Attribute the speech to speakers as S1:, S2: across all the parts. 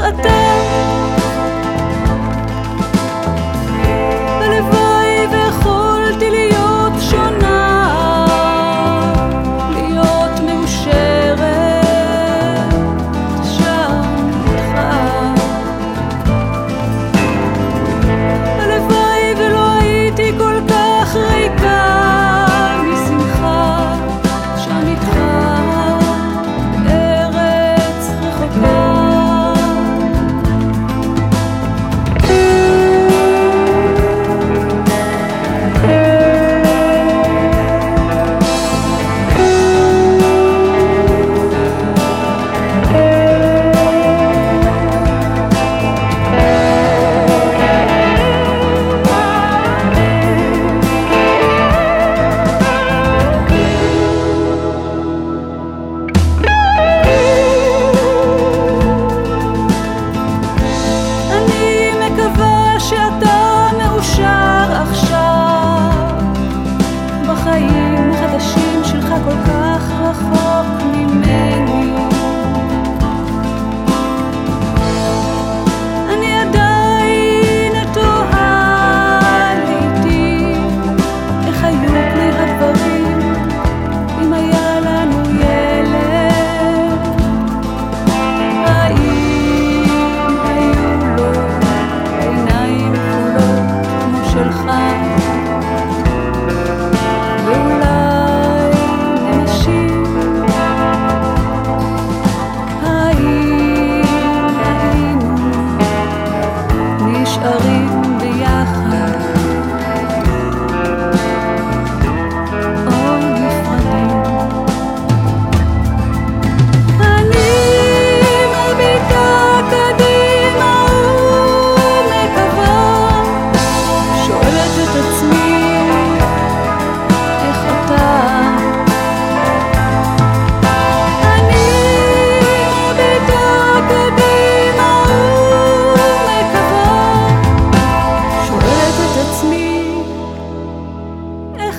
S1: אתה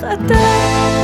S1: אתה